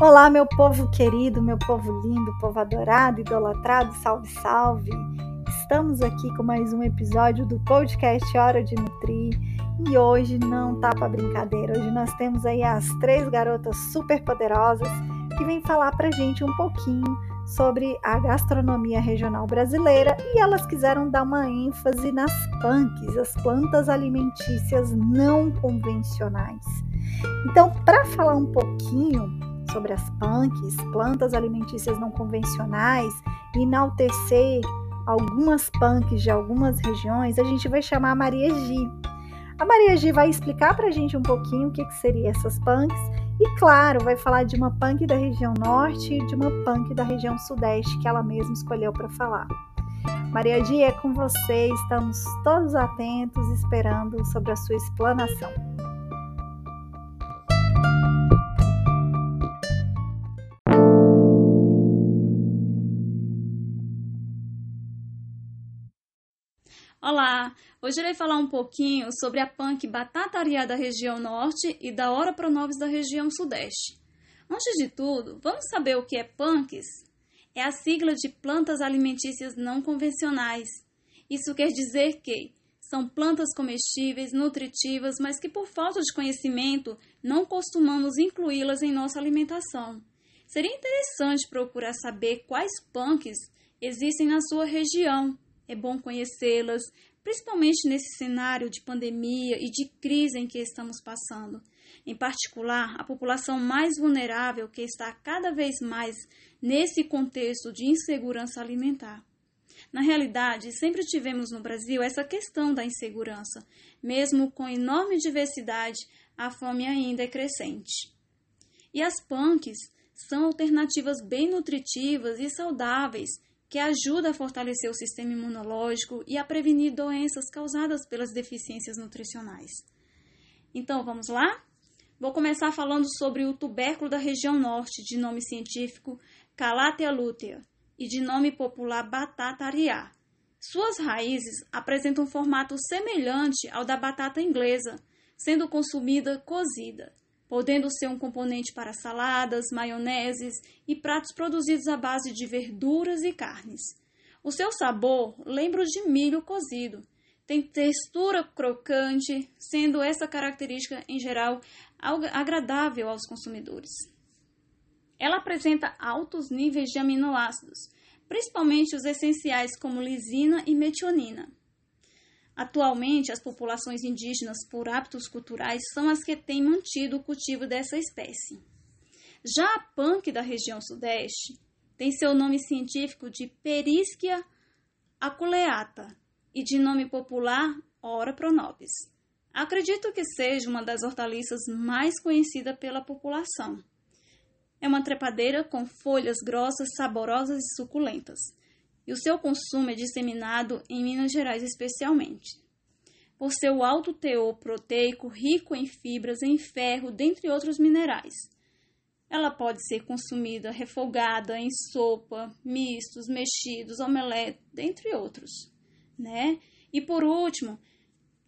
Olá, meu povo querido, meu povo lindo, povo adorado, idolatrado, salve, salve! Estamos aqui com mais um episódio do podcast Hora de Nutrir e hoje não tá para brincadeira. Hoje nós temos aí as três garotas super poderosas que vêm falar pra gente um pouquinho sobre a gastronomia regional brasileira e elas quiseram dar uma ênfase nas punks, as plantas alimentícias não convencionais. Então, para falar um pouquinho sobre as punks, plantas alimentícias não convencionais, enaltecer algumas punks de algumas regiões, a gente vai chamar a Maria Gi. A Maria Gi vai explicar para a gente um pouquinho o que, que seriam essas punks e, claro, vai falar de uma punk da região norte e de uma punk da região sudeste que ela mesma escolheu para falar. Maria Gi, é com você, estamos todos atentos esperando sobre a sua explanação. Olá! Hoje irei falar um pouquinho sobre a punk batataria da região norte e da Hora Pronoves da região sudeste. Antes de tudo, vamos saber o que é punks? É a sigla de plantas alimentícias não convencionais. Isso quer dizer que são plantas comestíveis, nutritivas, mas que por falta de conhecimento não costumamos incluí-las em nossa alimentação. Seria interessante procurar saber quais punks existem na sua região é bom conhecê-las, principalmente nesse cenário de pandemia e de crise em que estamos passando. Em particular, a população mais vulnerável que está cada vez mais nesse contexto de insegurança alimentar. Na realidade, sempre tivemos no Brasil essa questão da insegurança. Mesmo com enorme diversidade, a fome ainda é crescente. E as punks são alternativas bem nutritivas e saudáveis que ajuda a fortalecer o sistema imunológico e a prevenir doenças causadas pelas deficiências nutricionais. Então, vamos lá? Vou começar falando sobre o tubérculo da região norte, de nome científico Calathea lutea e de nome popular batata ariá. Suas raízes apresentam um formato semelhante ao da batata inglesa, sendo consumida cozida podendo ser um componente para saladas, maioneses e pratos produzidos à base de verduras e carnes. O seu sabor lembra o de milho cozido. Tem textura crocante, sendo essa característica, em geral, agradável aos consumidores. Ela apresenta altos níveis de aminoácidos, principalmente os essenciais como lisina e metionina. Atualmente, as populações indígenas, por hábitos culturais, são as que têm mantido o cultivo dessa espécie. Já a punk da região sudeste tem seu nome científico de Perischia aculeata e de nome popular Ora pronobis. Acredito que seja uma das hortaliças mais conhecida pela população. É uma trepadeira com folhas grossas, saborosas e suculentas e o seu consumo é disseminado em Minas Gerais especialmente. Por seu alto teor proteico, rico em fibras, em ferro, dentre outros minerais. Ela pode ser consumida refogada, em sopa, mistos, mexidos, omelete, dentre outros, né? E por último,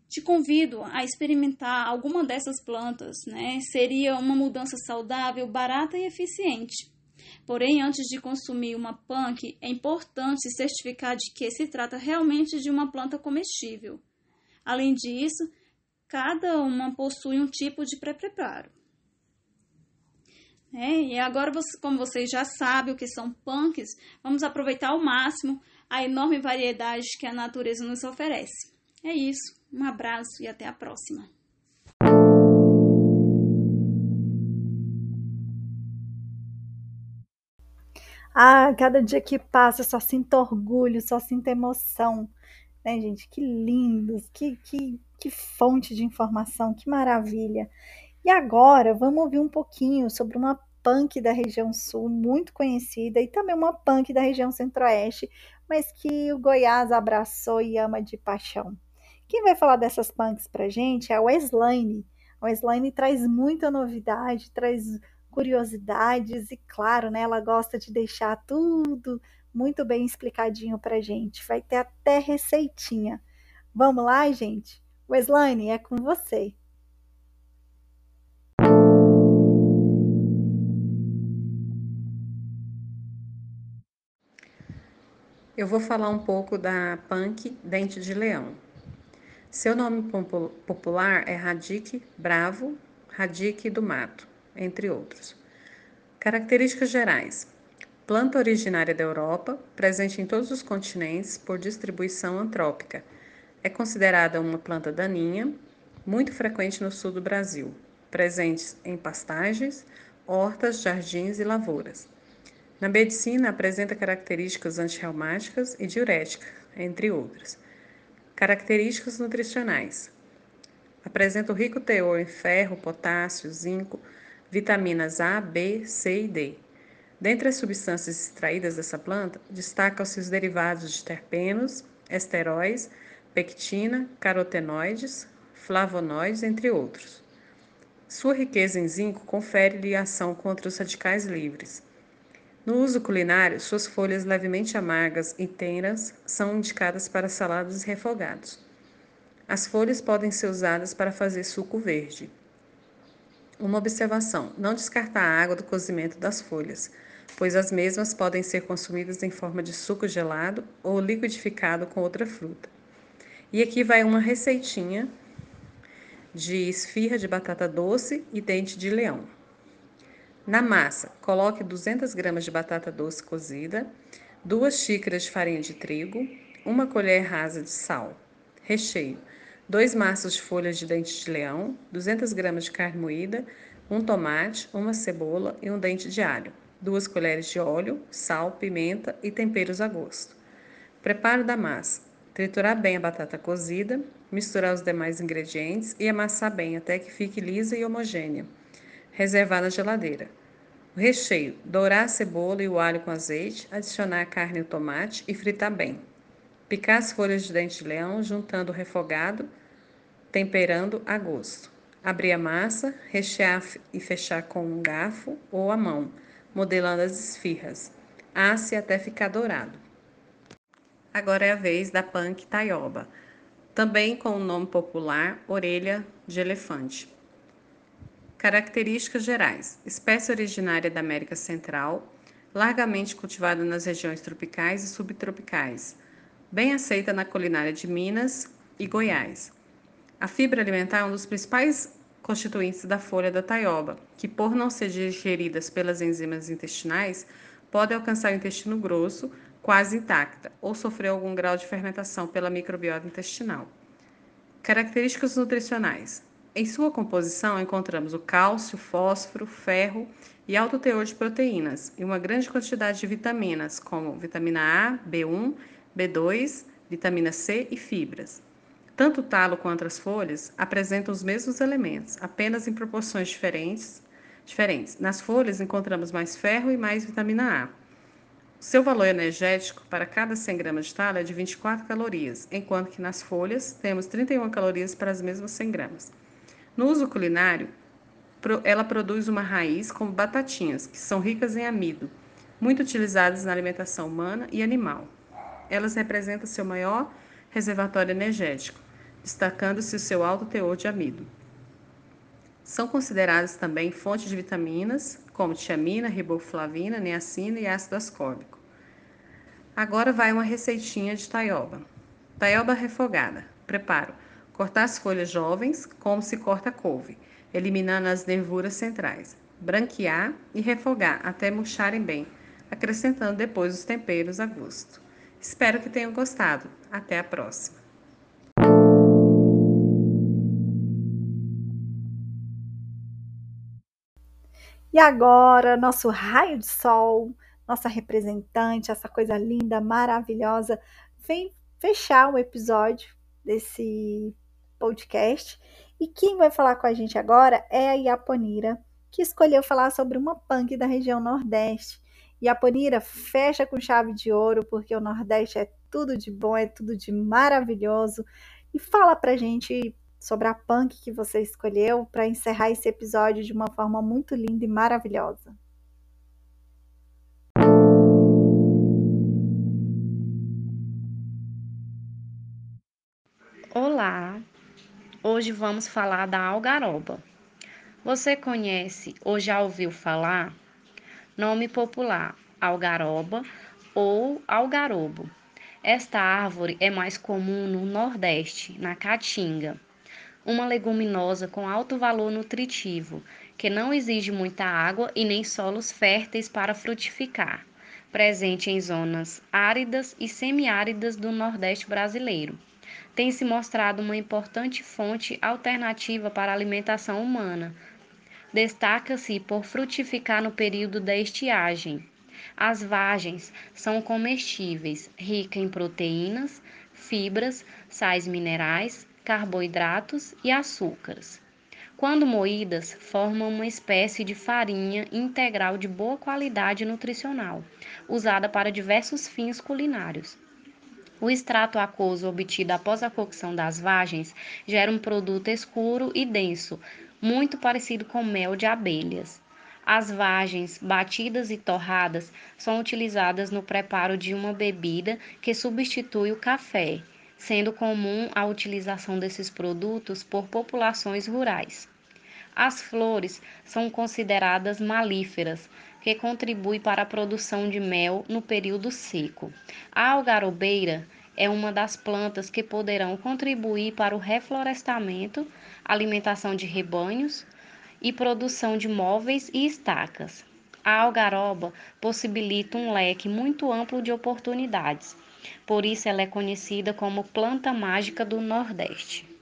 te convido a experimentar alguma dessas plantas, né? Seria uma mudança saudável, barata e eficiente. Porém, antes de consumir uma punk, é importante certificar de que se trata realmente de uma planta comestível. Além disso, cada uma possui um tipo de pré-preparo. É, e agora, como vocês já sabem o que são punks, vamos aproveitar ao máximo a enorme variedade que a natureza nos oferece. É isso, um abraço e até a próxima. Ah, cada dia que passa, só sinto orgulho, só sinto emoção. Né, gente? Que lindos, que, que, que fonte de informação, que maravilha. E agora, vamos ouvir um pouquinho sobre uma punk da região sul, muito conhecida, e também uma punk da região centro-oeste, mas que o Goiás abraçou e ama de paixão. Quem vai falar dessas punks pra gente é a Weslane. A Weslane traz muita novidade, traz curiosidades e, claro, né, ela gosta de deixar tudo muito bem explicadinho para gente. Vai ter até receitinha. Vamos lá, gente? Weslane, é com você. Eu vou falar um pouco da punk dente de leão. Seu nome popular é Radique Bravo, Radique do Mato entre outros. Características gerais: planta originária da Europa, presente em todos os continentes por distribuição antrópica. É considerada uma planta daninha, muito frequente no sul do Brasil, presente em pastagens, hortas, jardins e lavouras. Na medicina, apresenta características antirreumáticas e diuréticas, entre outras. Características nutricionais. Apresenta o rico teor em ferro, potássio, zinco, vitaminas A, B, C e D. Dentre as substâncias extraídas dessa planta, destacam-se os derivados de terpenos, esteróis, pectina, carotenoides, flavonoides, entre outros. Sua riqueza em zinco confere-lhe ação contra os radicais livres. No uso culinário, suas folhas levemente amargas e tenras são indicadas para saladas e refogados. As folhas podem ser usadas para fazer suco verde. Uma observação: não descartar a água do cozimento das folhas, pois as mesmas podem ser consumidas em forma de suco gelado ou liquidificado com outra fruta. E aqui vai uma receitinha de esfirra de batata doce e dente de leão. Na massa, coloque 200 gramas de batata doce cozida, 2 xícaras de farinha de trigo, 1 colher rasa de sal. Recheio: 2 maços de folhas de dente de leão, 200 gramas de carne moída, um tomate, uma cebola e um dente de alho, 2 colheres de óleo, sal, pimenta e temperos a gosto. Preparo da massa: triturar bem a batata cozida, misturar os demais ingredientes e amassar bem até que fique lisa e homogênea reservar na geladeira. O recheio: dourar a cebola e o alho com azeite, adicionar a carne e o tomate e fritar bem. Picar as folhas de dente de leão, juntando o refogado, temperando a gosto. Abrir a massa, rechear e fechar com um garfo ou a mão, modelando as esfirras. Asse até ficar dourado. Agora é a vez da punk taioba, também com o nome popular orelha de elefante. Características gerais: espécie originária da América Central, largamente cultivada nas regiões tropicais e subtropicais, bem aceita na culinária de Minas e Goiás. A fibra alimentar é um dos principais constituintes da folha da taioba, que, por não ser digeridas pelas enzimas intestinais, pode alcançar o intestino grosso quase intacta ou sofrer algum grau de fermentação pela microbiota intestinal. Características nutricionais: em sua composição, encontramos o cálcio, fósforo, ferro e alto teor de proteínas e uma grande quantidade de vitaminas, como vitamina A, B1, B2, vitamina C e fibras. Tanto o talo quanto as folhas apresentam os mesmos elementos, apenas em proporções diferentes. diferentes. Nas folhas encontramos mais ferro e mais vitamina A. Seu valor energético para cada 100 gramas de talo é de 24 calorias, enquanto que nas folhas temos 31 calorias para as mesmas 100 gramas. No uso culinário, ela produz uma raiz como batatinhas, que são ricas em amido, muito utilizadas na alimentação humana e animal. Elas representam seu maior reservatório energético, destacando-se o seu alto teor de amido. São consideradas também fontes de vitaminas, como tiamina, riboflavina, niacina e ácido ascórbico. Agora vai uma receitinha de taioba. Taioba refogada. Preparo Cortar as folhas jovens, como se corta couve, eliminando as nervuras centrais. Branquear e refogar até murcharem bem, acrescentando depois os temperos a gosto. Espero que tenham gostado. Até a próxima! E agora, nosso raio de sol, nossa representante, essa coisa linda, maravilhosa, vem fechar o episódio desse podcast. E quem vai falar com a gente agora é a Iaponira, que escolheu falar sobre uma punk da região Nordeste. Iaponira fecha com chave de ouro, porque o Nordeste é tudo de bom, é tudo de maravilhoso. E fala pra gente sobre a punk que você escolheu para encerrar esse episódio de uma forma muito linda e maravilhosa. Olá, Hoje vamos falar da algaroba. Você conhece ou já ouviu falar? Nome popular: algaroba ou algarobo. Esta árvore é mais comum no Nordeste, na Caatinga. Uma leguminosa com alto valor nutritivo, que não exige muita água e nem solos férteis para frutificar. Presente em zonas áridas e semiáridas do Nordeste brasileiro. Tem se mostrado uma importante fonte alternativa para a alimentação humana. Destaca-se por frutificar no período da estiagem, as vagens são comestíveis, rica em proteínas, fibras, sais minerais, carboidratos e açúcares. Quando moídas, formam uma espécie de farinha integral de boa qualidade nutricional, usada para diversos fins culinários. O extrato aquoso obtido após a cocção das vagens gera um produto escuro e denso, muito parecido com mel de abelhas. As vagens, batidas e torradas, são utilizadas no preparo de uma bebida que substitui o café, sendo comum a utilização desses produtos por populações rurais. As flores são consideradas malíferas, que contribuem para a produção de mel no período seco. A algarobeira é uma das plantas que poderão contribuir para o reflorestamento, alimentação de rebanhos, e produção de móveis e estacas. A algaroba possibilita um leque muito amplo de oportunidades. Por isso ela é conhecida como planta mágica do Nordeste.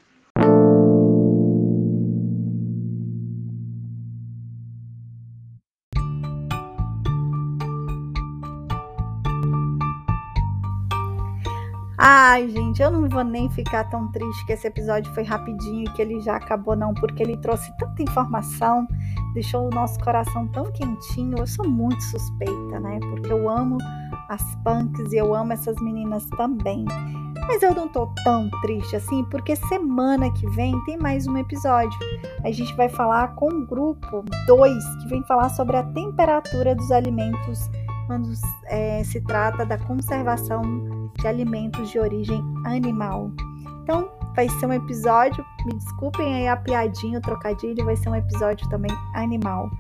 Ai, gente, eu não vou nem ficar tão triste que esse episódio foi rapidinho e que ele já acabou, não, porque ele trouxe tanta informação, deixou o nosso coração tão quentinho. Eu sou muito suspeita, né? Porque eu amo as punks e eu amo essas meninas também. Mas eu não tô tão triste assim, porque semana que vem tem mais um episódio. A gente vai falar com o grupo 2, que vem falar sobre a temperatura dos alimentos quando é, se trata da conservação de alimentos de origem animal. Então, vai ser um episódio, me desculpem aí a piadinha, o trocadilho, vai ser um episódio também animal.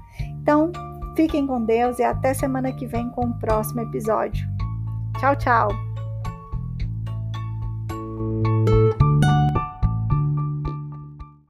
Então, fiquem com Deus e até semana que vem com o próximo episódio. Tchau, tchau!